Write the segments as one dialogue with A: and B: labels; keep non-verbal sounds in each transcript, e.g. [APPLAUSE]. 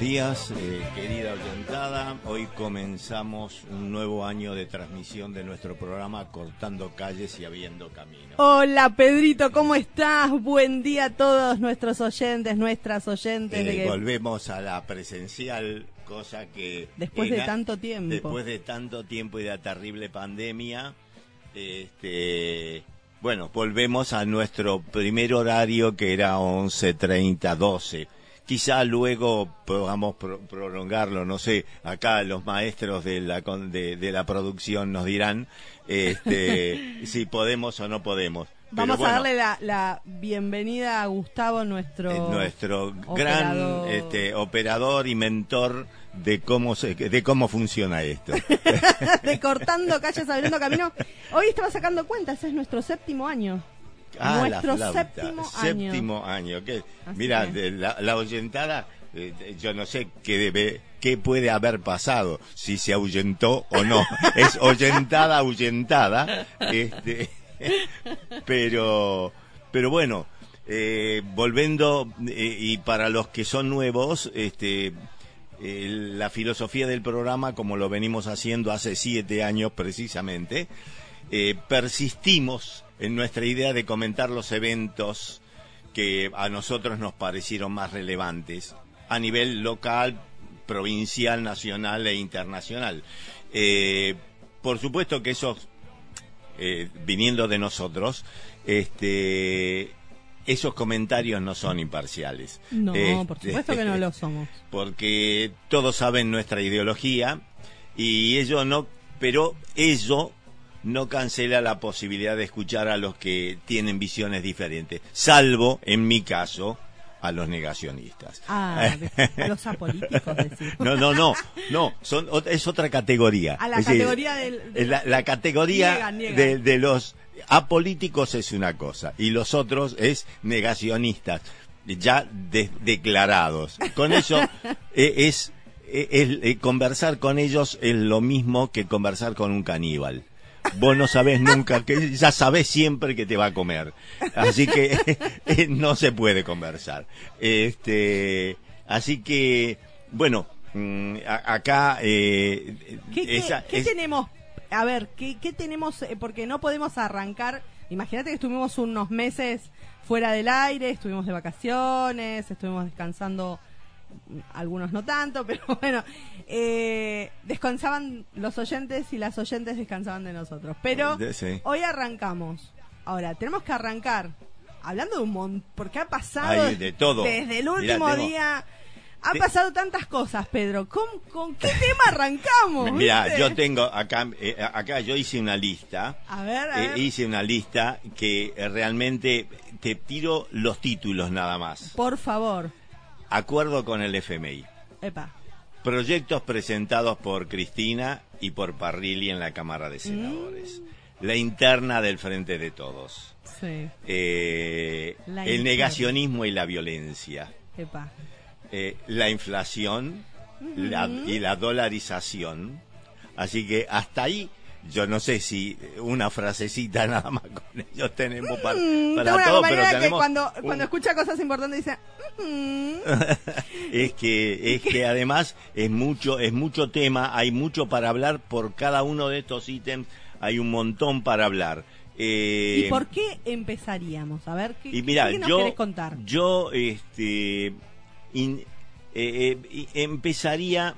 A: Buenos días, eh, querida oyentada. Hoy comenzamos un nuevo año de transmisión de nuestro programa Cortando Calles y Abriendo Caminos.
B: Hola Pedrito, ¿cómo estás? Buen día a todos nuestros oyentes, nuestras oyentes.
A: Eh,
B: de que-
A: Volvemos a la presencial, cosa que...
B: Después de tanto tiempo.
A: Después de tanto tiempo y de la terrible pandemia, este... Bueno, volvemos a nuestro primer horario que era 11.30, 12. Quizá luego podamos pro- prolongarlo, no sé, acá los maestros de la, con- de, de la producción nos dirán este, [LAUGHS] si podemos o no podemos.
B: Vamos
A: bueno,
B: a darle la, la bienvenida a Gustavo, nuestro...
A: eh, nuestro
B: operador.
A: gran este, operador y mentor de cómo se, de cómo funciona esto. [LAUGHS]
B: de Cortando Calles, Abriendo Camino. Hoy estaba sacando cuentas, es nuestro séptimo año.
A: Ah, la
B: nuestro séptimo año.
A: Séptimo año. que- mira, de la, la oyentada, eh, yo no sé qué debe, qué puede haber pasado, si se ahuyentó o no. [LAUGHS] es oyentada, ahuyentada. Este, [LAUGHS] pero, pero bueno, eh, volviendo, eh, y para los que son nuevos, este, eh, la filosofía del programa, como lo venimos haciendo hace siete años precisamente, persistimos en nuestra idea de comentar los eventos que a nosotros nos parecieron más relevantes a nivel local, provincial, nacional e internacional. Eh, por supuesto que esos, eh, viniendo de nosotros, este, esos comentarios no son imparciales.
B: No,
A: Este,
B: por supuesto que no lo somos. [LAUGHS]
A: porque todos saben nuestra ideología y ello no, pero ello no cancela la posibilidad de escuchar a los que tienen visiones diferentes, salvo en mi caso a los negacionistas.
B: Ah, de- los apolíticos. [LAUGHS]
A: No, no, no, no, son, es otra categoría.
B: A la
A: Es decir,
B: categoría del- del-
A: la, la categoría
B: Niegan, niegan.
A: De, de los apolíticos es una cosa y los otros es negacionistas, ya de- declarados. Con eso [LAUGHS] eh, es, eh, es- eh, conversar con ellos es lo mismo que conversar con un caníbal. Vos no sabés nunca, que ya sabés siempre que te va a comer. Así que [LAUGHS] eh, no se puede conversar. Este, así que, bueno, mm, acá eh,
B: ¿Qué, qué-
A: esa-
B: qué
A: es-
B: tenemos? A ver, ¿qué, qué tenemos? Eh, Porque no podemos arrancar. Imagínate que estuvimos unos meses fuera del aire, estuvimos de vacaciones, estuvimos descansando, algunos no tanto, [LAUGHS] pero bueno, eh, descansaban los oyentes y las oyentes descansaban de nosotros. Pero
A: sí.
B: hoy arrancamos. Ahora, tenemos que arrancar hablando de un montón, porque ha pasado
A: de todo.
B: desde el último día. Ha
A: Te-
B: pasado tantas cosas, Pedro. ¿Con, con qué tema arrancamos? [LAUGHS]
A: Mira, yo tengo acá, eh, acá yo hice una lista.
B: A ver, a
A: Eh,
B: ver.
A: hice una lista que realmente te tiro los títulos nada más.
B: Por favor.
A: Acuerdo con el FMI.
B: Epa.
A: proyectos presentados por Cristina y por Parrilli en la Cámara de Senadores. La interna del Frente de Todos.
B: Sí.
A: Eh, el negacionismo y la violencia.
B: Epa.
A: Eh, la inflación la- y la dolarización. Así que hasta ahí, yo no sé si una frasecita [LAUGHS] nada más con ellos tenemos para,
B: Mm,
A: para
B: una
A: todo, pero
B: compañera que
A: tenemos
B: cuando,
A: un-
B: cuando escucha cosas importantes dice... [LAUGHS]
A: Es que es que además es mucho es mucho tema hay mucho para hablar por cada uno de estos ítems hay un montón para hablar Eh,
B: ¿Y por qué empezaríamos? A ver, ¿qué,
A: y
B: qué nos
A: yo
B: querés contar?
A: yo este in- eh, eh, empezaría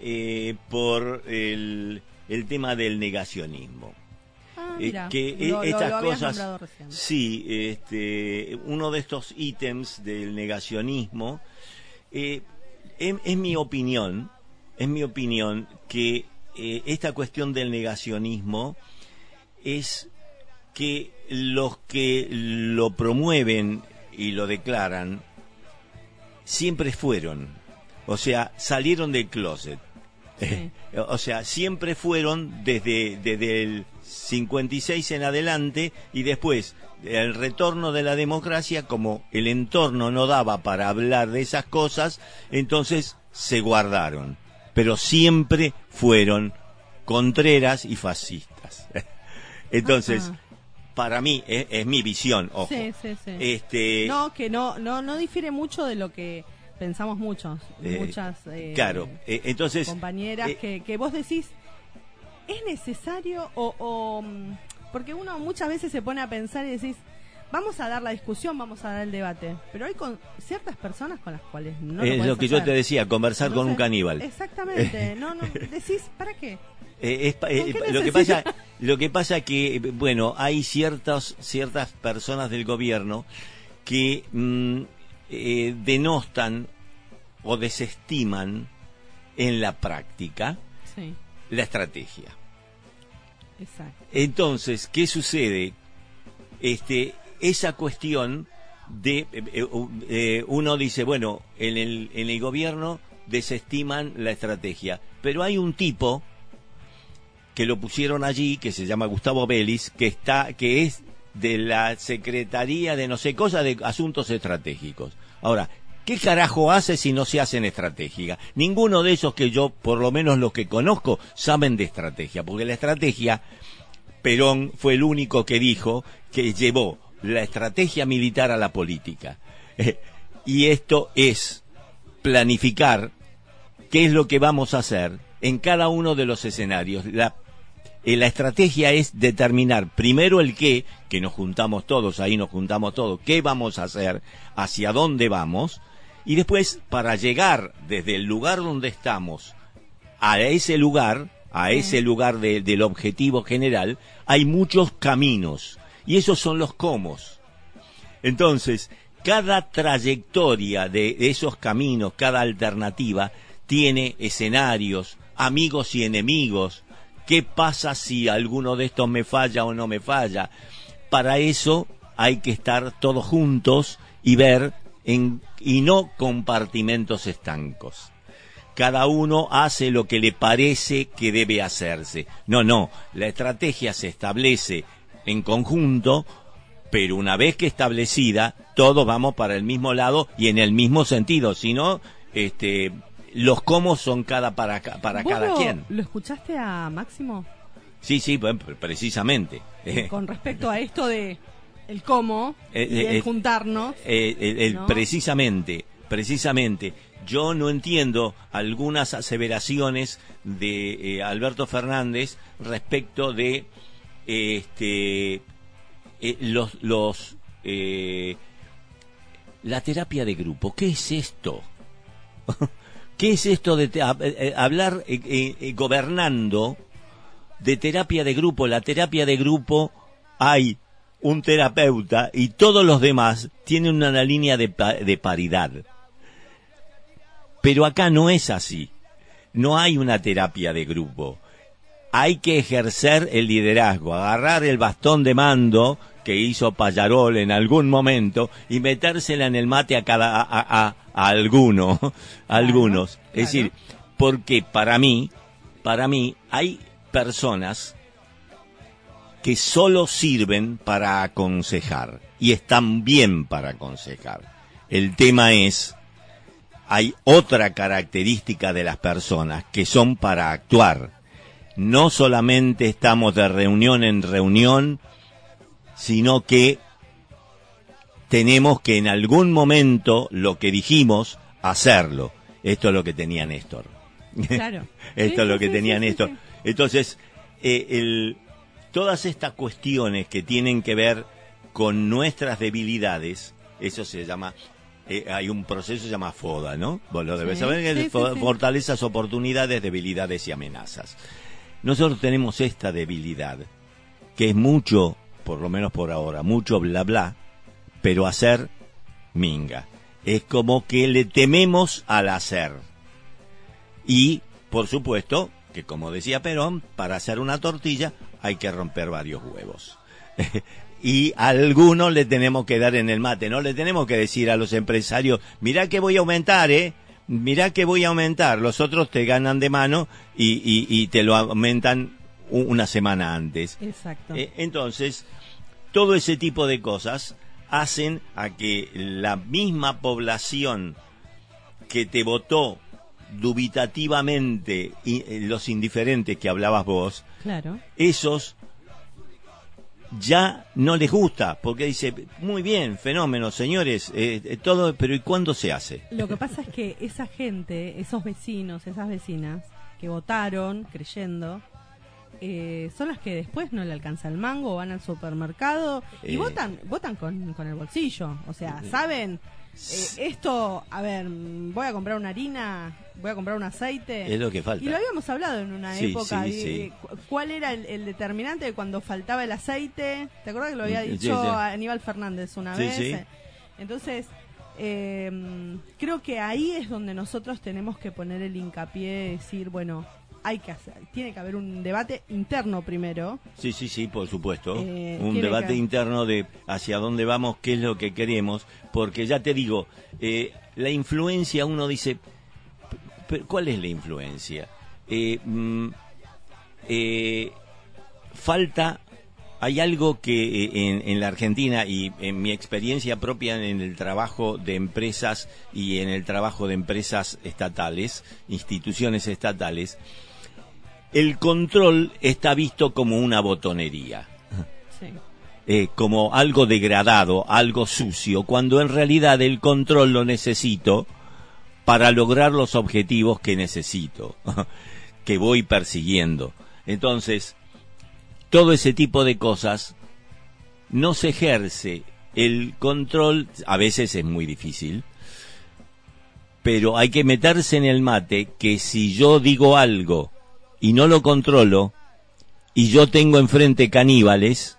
A: eh, por el, el tema del negacionismo.
B: Ah,
A: Eh, que
B: lo, lo-
A: estas
B: lo
A: cosas sí este uno de estos ítems del negacionismo eh, es, es mi opinión es mi opinión que eh, esta cuestión del negacionismo es que los que lo promueven y lo declaran siempre fueron o sea salieron del closet
B: Sí.
A: o sea, siempre fueron desde, desde el 56 en adelante y después el retorno de la democracia, como el entorno no daba para hablar de esas cosas, entonces se guardaron. Pero siempre fueron contreras y fascistas. [LAUGHS] Entonces,
B: Ajá.
A: para mí, es, es mi visión, ojo.
B: Sí, sí, sí.
A: Este,
B: No, que no, no, no difiere mucho de lo que pensamos muchos,
A: Eh,
B: muchas eh,
A: claro, eh, entonces...
B: compañeras que, que vos decís, ¿es necesario o, o, mm, porque uno muchas veces se pone a pensar y decís, vamos a dar la discusión, vamos a dar el debate, pero hay con ciertas personas con las cuales no
A: es lo que yo te decía, conversar con un caníbal.
B: Exactamente, [LAUGHS] no, no, decís, ¿para qué?
A: Eh, es eh,
B: ¿Con qué
A: lo que pasa lo que pasa que bueno hay ciertas ciertas personas del gobierno que mm, eh, denostan o desestiman en la práctica
B: Sí,
A: la estrategia.
B: Exacto.
A: entonces qué sucede este esa cuestión de eh, eh, eh, uno dice bueno en el en el gobierno desestiman la estrategia pero hay un tipo que lo pusieron allí que se llama Gustavo Vélez que está que es de la secretaría de no sé cosa de asuntos estratégicos ahora ¿Qué carajo hace si no se hacen estrategia? Ninguno de esos que yo, por lo menos los que conozco, saben de estrategia, porque la estrategia Perón fue el único que dijo que llevó la estrategia militar a la política. [LAUGHS] Y esto es planificar qué es lo que vamos a hacer en cada uno de los escenarios. La, eh, la estrategia es determinar primero el qué, que nos juntamos todos, ahí nos juntamos todos, qué vamos a hacer, hacia dónde vamos, y después para llegar desde el lugar donde estamos a ese lugar, a ese lugar de- del objetivo general, hay muchos caminos. Y esos son los comos. Entonces, cada trayectoria de de esos caminos, cada alternativa, tiene escenarios, amigos y enemigos. ¿Qué pasa si alguno de estos me falla o no me falla? Para eso hay que estar todos juntos y ver en, y no compartimentos estancos cada uno hace lo que le parece que debe hacerse. No, no, la estrategia se establece en conjunto, pero una vez que establecida, todos vamos para el mismo lado y en el mismo sentido, si no, este, los cómo son cada para, para
B: ¿Vos
A: cada
B: lo,
A: quien.
B: ¿Lo escuchaste a Máximo?
A: Sí, sí, precisamente.
B: Con [LAUGHS] respecto a esto de el cómo
A: Eh,
B: y
A: eh,
B: el
A: eh,
B: juntarnos.
A: Eh, el- el-
B: ¿No?
A: Precisamente, precisamente. Yo no entiendo algunas aseveraciones de Alberto Fernández respecto de este eh, los los eh, la terapia de grupo. ¿Qué es esto? [LAUGHS] ¿Qué es esto de hab- eh, hablar eh, eh, eh, gobernando de terapia de grupo? La terapia de grupo hay un terapeuta y todos los demás tienen una línea de paridad. Pero acá no es así. No hay una terapia de grupo. Hay que ejercer el liderazgo, agarrar el bastón de mando que hizo Payarol en algún momento y metérsela en el mate a cada, a, a- a alguno, a algunos.
B: claro.
A: Es decir, porque para mí, para mí hay personas que solo sirven para aconsejar y están bien para aconsejar. El tema es, hay otra característica de las personas que son para actuar. No solamente estamos de reunión en reunión, sino que tenemos que en algún momento lo que dijimos, hacerlo. Esto es lo que tenía Néstor.
B: Claro. [LAUGHS]
A: Esto
B: Sí,
A: es lo que
B: sí,
A: tenía
B: sí,
A: Néstor. Entonces, eh, el- todas estas cuestiones que tienen que ver con nuestras debilidades, eso se llama, eh, hay un proceso que se llama FODA, ¿no? Vos lo debes saber, fortalezas, oportunidades, debilidades y amenazas. Nosotros tenemos esta debilidad, que es mucho, por lo menos por ahora, mucho bla bla, pero hacer minga. Es como que le tememos al hacer. Y, por supuesto, que como decía Perón, para hacer una tortilla hay que romper varios huevos. [LAUGHS] y a algunos le tenemos que dar en el mate, no le tenemos que decir a los empresarios, mirá que voy a aumentar, ¿eh? Mirá que voy a aumentar. Los otros te ganan de mano y, y- y te lo aumentan una semana antes.
B: Exacto.
A: Eh, entonces, todo ese tipo de cosas hacen a que la misma población que te votó dubitativamente y, eh, los indiferentes que hablabas vos,
B: claro.
A: esos ya no les gusta, porque dice, muy bien, fenómeno, señores, eh, eh, todo, pero ¿y cuándo se hace?
B: Lo que pasa es que esa gente, esos vecinos, esas vecinas que votaron creyendo, eh, son las que después no le alcanza el mango, van al supermercado y
A: Eh.
B: votan votan con, con el bolsillo. O sea, saben, eh, esto, a ver, voy a comprar una harina, voy a comprar un aceite.
A: Es lo que falta.
B: Y lo habíamos hablado en una
A: Sí,
B: época.
A: sí, sí.
B: ¿Cuál era el, el determinante de cuando faltaba el aceite? ¿Te acuerdas que lo había dicho. Aníbal Fernández una vez?
A: sí.
B: Entonces, eh, creo que ahí es donde nosotros tenemos que poner el hincapié, de decir, bueno, hay que hacer, tiene que haber un debate interno primero.
A: Sí, sí, sí, por supuesto.
B: Eh,
A: un debate
B: que-
A: interno de hacia dónde vamos, qué es lo que queremos, porque ya te digo, eh, la influencia, uno dice, "P- ¿cuál es la influencia? Eh, mm, eh, falta, hay algo que en, en la Argentina y en mi experiencia propia en el trabajo de empresas y en el trabajo de empresas estatales, instituciones estatales, el control está visto como una botonería,
B: Sí.
A: eh, como algo degradado, algo sucio, cuando en realidad el control lo necesito para lograr los objetivos que necesito, [LAUGHS] que voy persiguiendo. Entonces, todo ese tipo de cosas no se ejerce. El control a veces es muy difícil, pero hay que meterse en el mate que si yo digo algo y no lo controlo y yo tengo enfrente caníbales,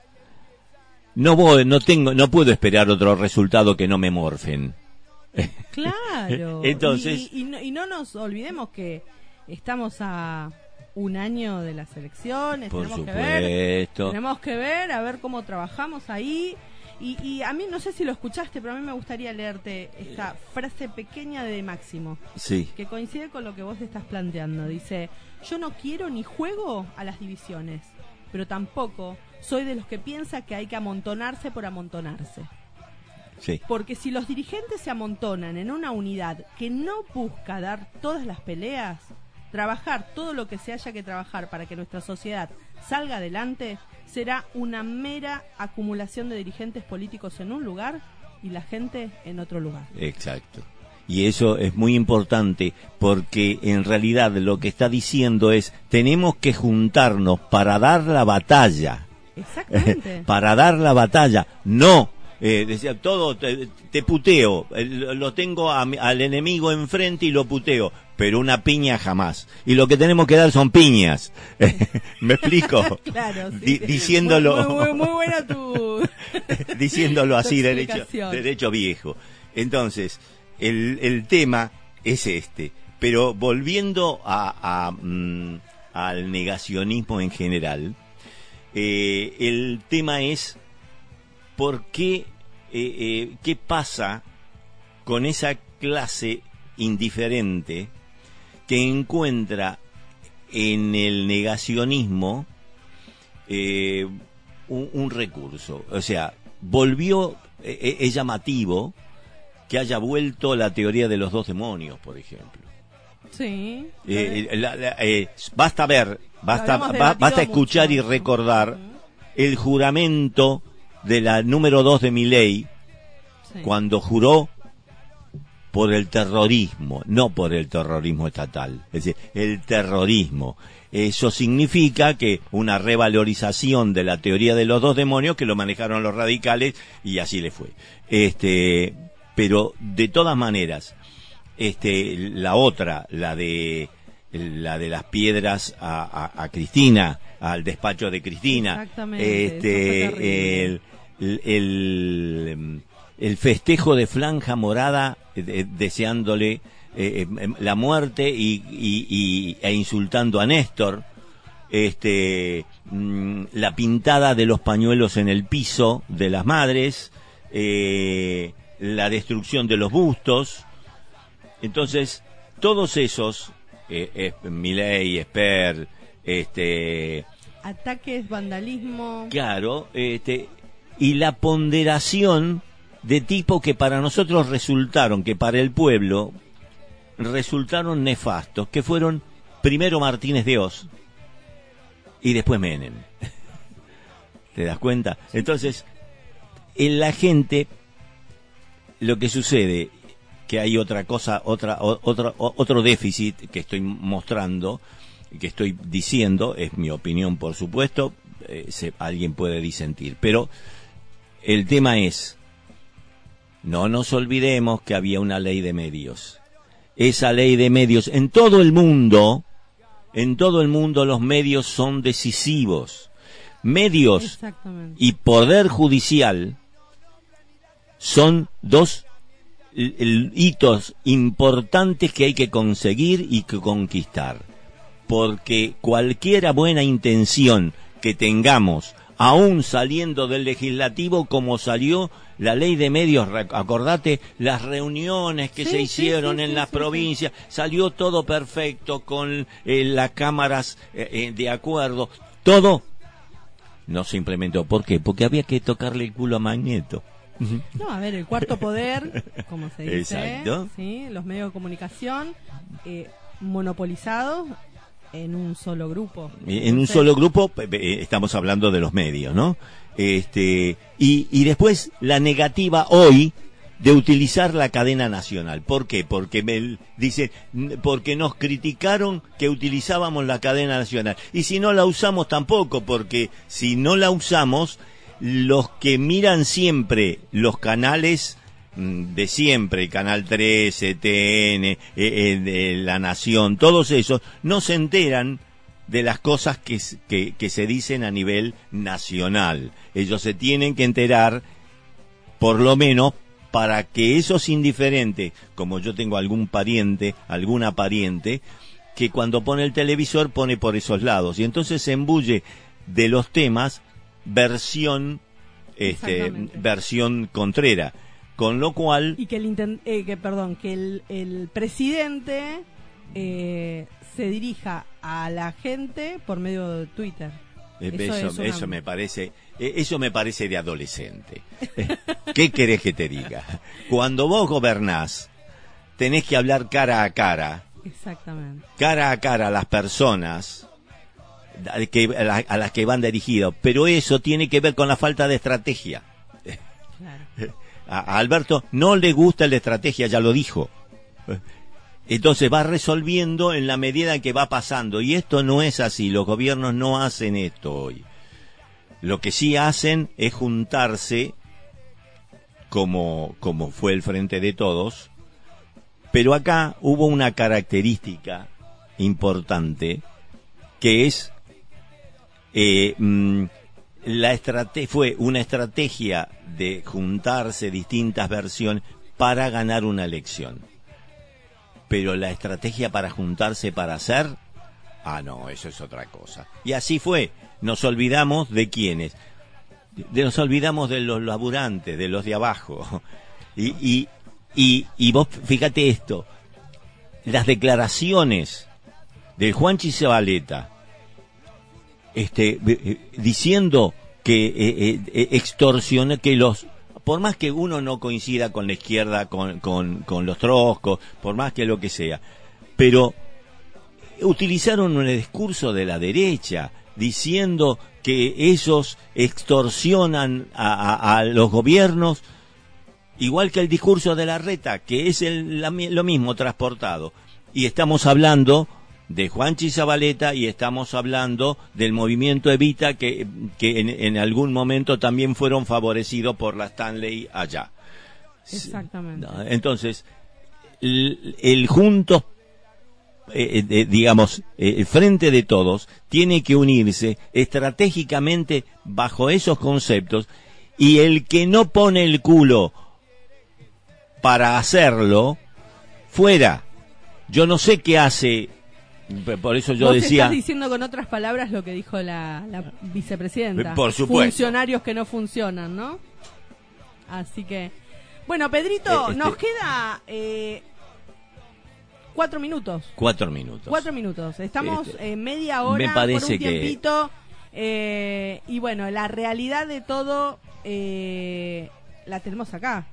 A: no voy, no tengo, no puedo esperar otro resultado que no me morfen. [LAUGHS]
B: Claro.
A: Entonces-
B: Y, y- y no, y no nos olvidemos que estamos a un año de las elecciones.
A: Por
B: tenemos que ver. Tenemos que ver, a ver cómo trabajamos ahí. Y, y a mí, no sé si lo escuchaste, pero a mí me gustaría leerte esta frase pequeña de Máximo,
A: Sí,
B: que coincide con lo que vos estás planteando. Dice, yo no quiero ni juego a las divisiones, pero tampoco soy de los que piensa que hay que amontonarse por amontonarse.
A: sí.
B: Porque si los dirigentes se amontonan en una unidad que no busca dar todas las peleas, trabajar todo lo que se haya que trabajar para que nuestra sociedad salga adelante, será una mera acumulación de dirigentes políticos en un lugar y la gente en otro lugar.
A: Exacto. Y eso es muy importante porque en realidad lo que está diciendo es tenemos que juntarnos para dar la batalla.
B: Exactamente. [LAUGHS]
A: para dar la batalla. No, eh, decía todo, te, te puteo, eh, lo tengo a al enemigo enfrente y lo puteo, pero una piña jamás. Y lo que tenemos que dar son piñas. [LAUGHS] ¿Me explico? [LAUGHS]
B: claro, sí.
A: Di- diciéndolo,
B: Muy, muy, muy buena tu... [LAUGHS]
A: diciéndolo así,
B: Tu
A: derecho, derecho viejo. Entonces, el, el tema es este. Pero volviendo a, a, mm, al negacionismo en general, eh, el tema es por qué, eh, eh, qué pasa con esa clase indiferente que encuentra en el negacionismo eh, un, un recurso. O sea, volvió, eh, eh, es llamativo que haya vuelto la teoría de los dos demonios, por ejemplo.
B: Sí.
A: Eh, la- la- basta ver, basta, ba- basta escuchar y recordar el juramento de la número dos de mi ley
B: Sí.
A: cuando juró por el terrorismo, no por el terrorismo estatal, es decir, el terrorismo. Eso significa que una revalorización de la teoría de los dos demonios que lo manejaron los radicales y así le fue. Este, pero de todas maneras, este, la otra, la de la de las piedras a, a- a Cristina, al despacho de Cristina,
B: Exactamente,
A: este,
B: terrible.
A: el, el, el, el festejo de Franja Morada eh, de- deseándole eh, eh, la muerte y, y- y- e insultando a Néstor, este, mm, la pintada de los pañuelos en el piso de las madres, eh, la destrucción de los bustos. Entonces, todos esos, eh, Milei, Esper, este,
B: Ataques, vandalismo.
A: Claro, este, y la ponderación de tipo que para nosotros resultaron, que para el pueblo resultaron nefastos, que fueron primero Martínez de Oz y después Menem. [LAUGHS] ¿Te das cuenta? Entonces, en la gente lo que sucede que hay otra cosa, otra, otra, otro déficit que estoy mostrando, que estoy diciendo, es mi opinión por supuesto, eh, se- alguien puede disentir, pero el tema es, no nos olvidemos que había una ley de medios. Esa ley de medios, en todo el mundo, en todo el mundo los medios son decisivos. Medios y poder judicial son dos hitos importantes que hay que conseguir y que conquistar. Porque cualquiera buena intención que tengamos, aún saliendo del legislativo como salió la ley de medios, acordate las reuniones que
B: Sí,
A: se hicieron
B: sí,
A: en las provincias, salió todo perfecto con eh, las cámaras eh, eh, de acuerdo, todo no se implementó. ¿Por qué? Porque había que tocarle el culo a Magneto.
B: No, a ver, el cuarto poder, como se dice,
A: Exacto.
B: ¿sí? los medios de comunicación eh, monopolizados en un solo grupo.
A: Eh, En un
B: Entonces,
A: solo grupo, eh, estamos hablando de los medios, ¿no? Este, y, y después la negativa hoy de utilizar la cadena nacional. ¿Por qué? Porque me dice, porque nos criticaron que utilizábamos la cadena nacional. Y si no la usamos tampoco, porque si no la usamos, los que miran siempre los canales de siempre, el Canal 13, TN, eh, eh, de La Nación, todos esos, no se enteran de las cosas que, que, que se dicen a nivel nacional. Ellos se tienen que enterar, por lo menos, para que esos indiferentes, como yo tengo algún pariente, alguna pariente, que cuando pone el televisor pone por esos lados. Y entonces se embulle de los temas versión este versión contrera con lo cual
B: Y que el, inten- eh, que, perdón, que el, el presidente eh, se dirija a la gente por medio de Twitter.
A: Eh,
B: Eso
A: Eso,
B: es una-
A: eso me parece, eh, eso me parece de adolescente. [LAUGHS] ¿Qué querés que te diga? Cuando vos gobernás, tenés que hablar cara a cara,
B: Exactamente.
A: cara a cara a las personas a, que, a, la- a las que van dirigidos, pero eso tiene que ver con la falta de estrategia.
B: Claro. [LAUGHS]
A: A, Alberto no le gusta la estrategia, ya lo dijo. Entonces va resolviendo en la medida que va pasando. Y esto no es así, los gobiernos no hacen esto hoy. Lo que sí hacen es juntarse, como, como fue el Frente de Todos, pero acá hubo una característica importante, que es eh, mm, la estrate fue una estrategia de juntarse distintas versiones para ganar una elección. Pero la estrategia para juntarse para hacer, ah no, eso es otra cosa. Y así fue. Nos olvidamos de quiénes. De, nos olvidamos de los laburantes, de los de abajo. [LAUGHS] Y, y, Y, y vos fíjate esto, las declaraciones del Juan Chizabaleta, este, eh, diciendo que eh, eh, extorsiona, que los, por más que uno no coincida con la izquierda, con, con, con los troscos, por más que lo que sea, pero utilizaron un discurso de la derecha, diciendo que ellos extorsionan a, a- los gobiernos, igual que el discurso de la reta, que es el- la lo mismo transportado. Y estamos hablando de Juanchi Zabaleta y estamos hablando del movimiento Evita que, que en, en algún momento también fueron favorecidos por la Stanley allá.
B: Exactamente.
A: Entonces, el, el juntos, eh, eh, digamos, eh, el frente de todos, tiene que unirse estratégicamente bajo esos conceptos y el que no pone el culo para hacerlo, fuera. Yo no sé qué hace, por eso yo
B: Vos
A: decía...
B: estás diciendo con otras palabras lo que dijo la, la vicepresidenta.
A: Por supuesto.
B: Funcionarios que no funcionan, ¿no? Así que... Bueno, Pedrito,
A: Eh, este-
B: nos queda eh, cuatro minutos.
A: Cuatro minutos.
B: Cuatro minutos. Estamos
A: Este,
B: en media hora
A: me parece
B: por un
A: que-
B: tiempito. eh, y bueno, la realidad de todo eh, la tenemos acá.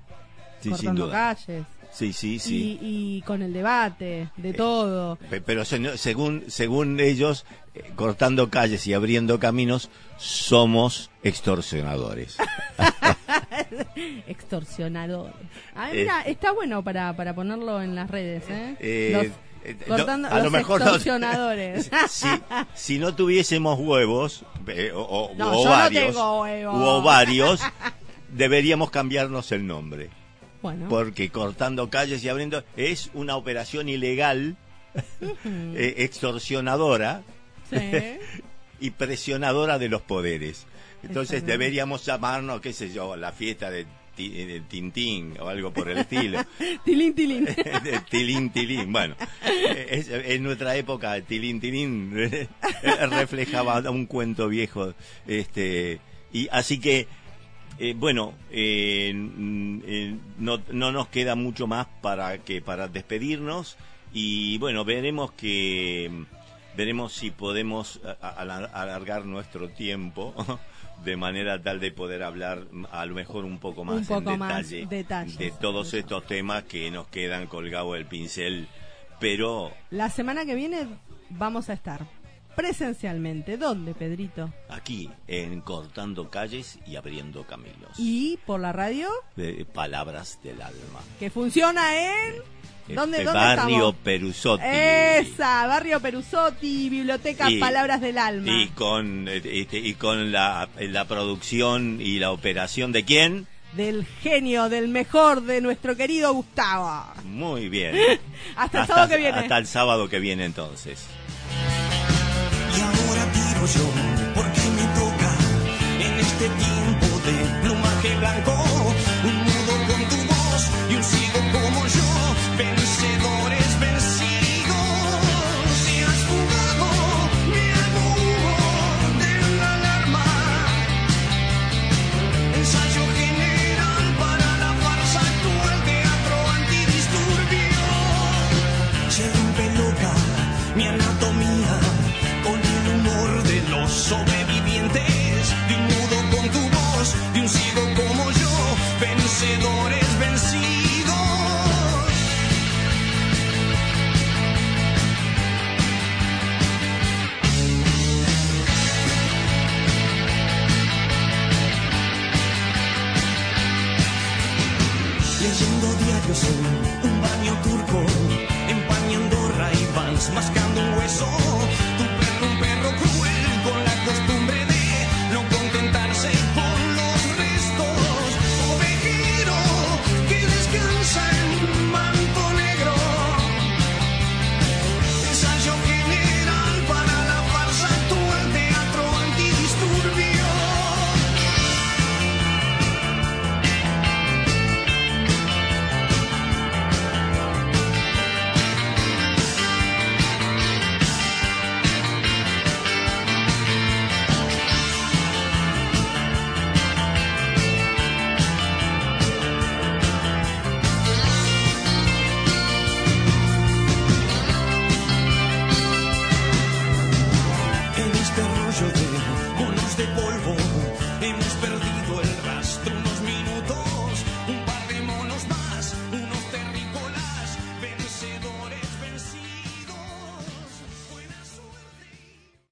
A: Sí, sin
B: cortando
A: duda.
B: calles.
A: Sí, sí, sí.
B: Y, y con el debate de todo.
A: Pe- Pero se- según, según ellos, eh, cortando calles y abriendo caminos, somos extorsionadores. [LAUGHS]
B: Extorsionador. Ah,
A: Eh.
B: está bueno para, para ponerlo en las redes, ¿eh?
A: Eh,
B: Los-
A: eh,
B: cortando-
A: no, a
B: los
A: lo mejor no-
B: extorsionadores. [LAUGHS]
A: si, si no tuviésemos huevos, eh, o, o-
B: No,
A: u ovarios, u ovarios, deberíamos cambiarnos el nombre.
B: Bueno,
A: Porque cortando calles y abriendo es una operación ilegal, eh, extorsionadora
B: sí. [LAUGHS]
A: y presionadora de los poderes. Entonces deberíamos llamarnos, qué sé yo, la fiesta de, Ti- de Tintín o algo por el estilo. [LAUGHS]
B: tilín, tilín. [LAUGHS]
A: Tilín, tilín. Bueno, eh, es- en nuestra época, tilín, tilín eh, reflejaba un cuento viejo. Este, y así que, eh, bueno, eh, eh, no, no nos queda mucho más para que para despedirnos y bueno, veremos que veremos si podemos alargar nuestro tiempo [LAUGHS] de manera tal de poder hablar a lo mejor un poco más
B: Un poco
A: en
B: más
A: detalle
B: detalles.
A: de todos estos temas que nos quedan colgados del pincel, pero
B: La semana que viene vamos a estar presencialmente. ¿Dónde, Pedrito?
A: aquí en Cortando Calles y Abriendo Caminos.
B: Y por la radio,
A: palabras del alma.
B: que funciona en... ¿Dónde,
A: Este
B: dónde
A: barrio
B: estamos?
A: Perusotti.
B: Esa, Barrio Perusotti, Biblioteca
A: Y-
B: Palabras del Alma.
A: Y con, este, y con la, la producción y la operación de quién?
B: Del genio, del mejor, de nuestro querido Gustavo.
A: Muy bien. [LAUGHS]
B: Hasta el sábado que viene.
A: Hasta el sábado que viene entonces.
C: Porque me toca en este tiempo de plumaje blanco.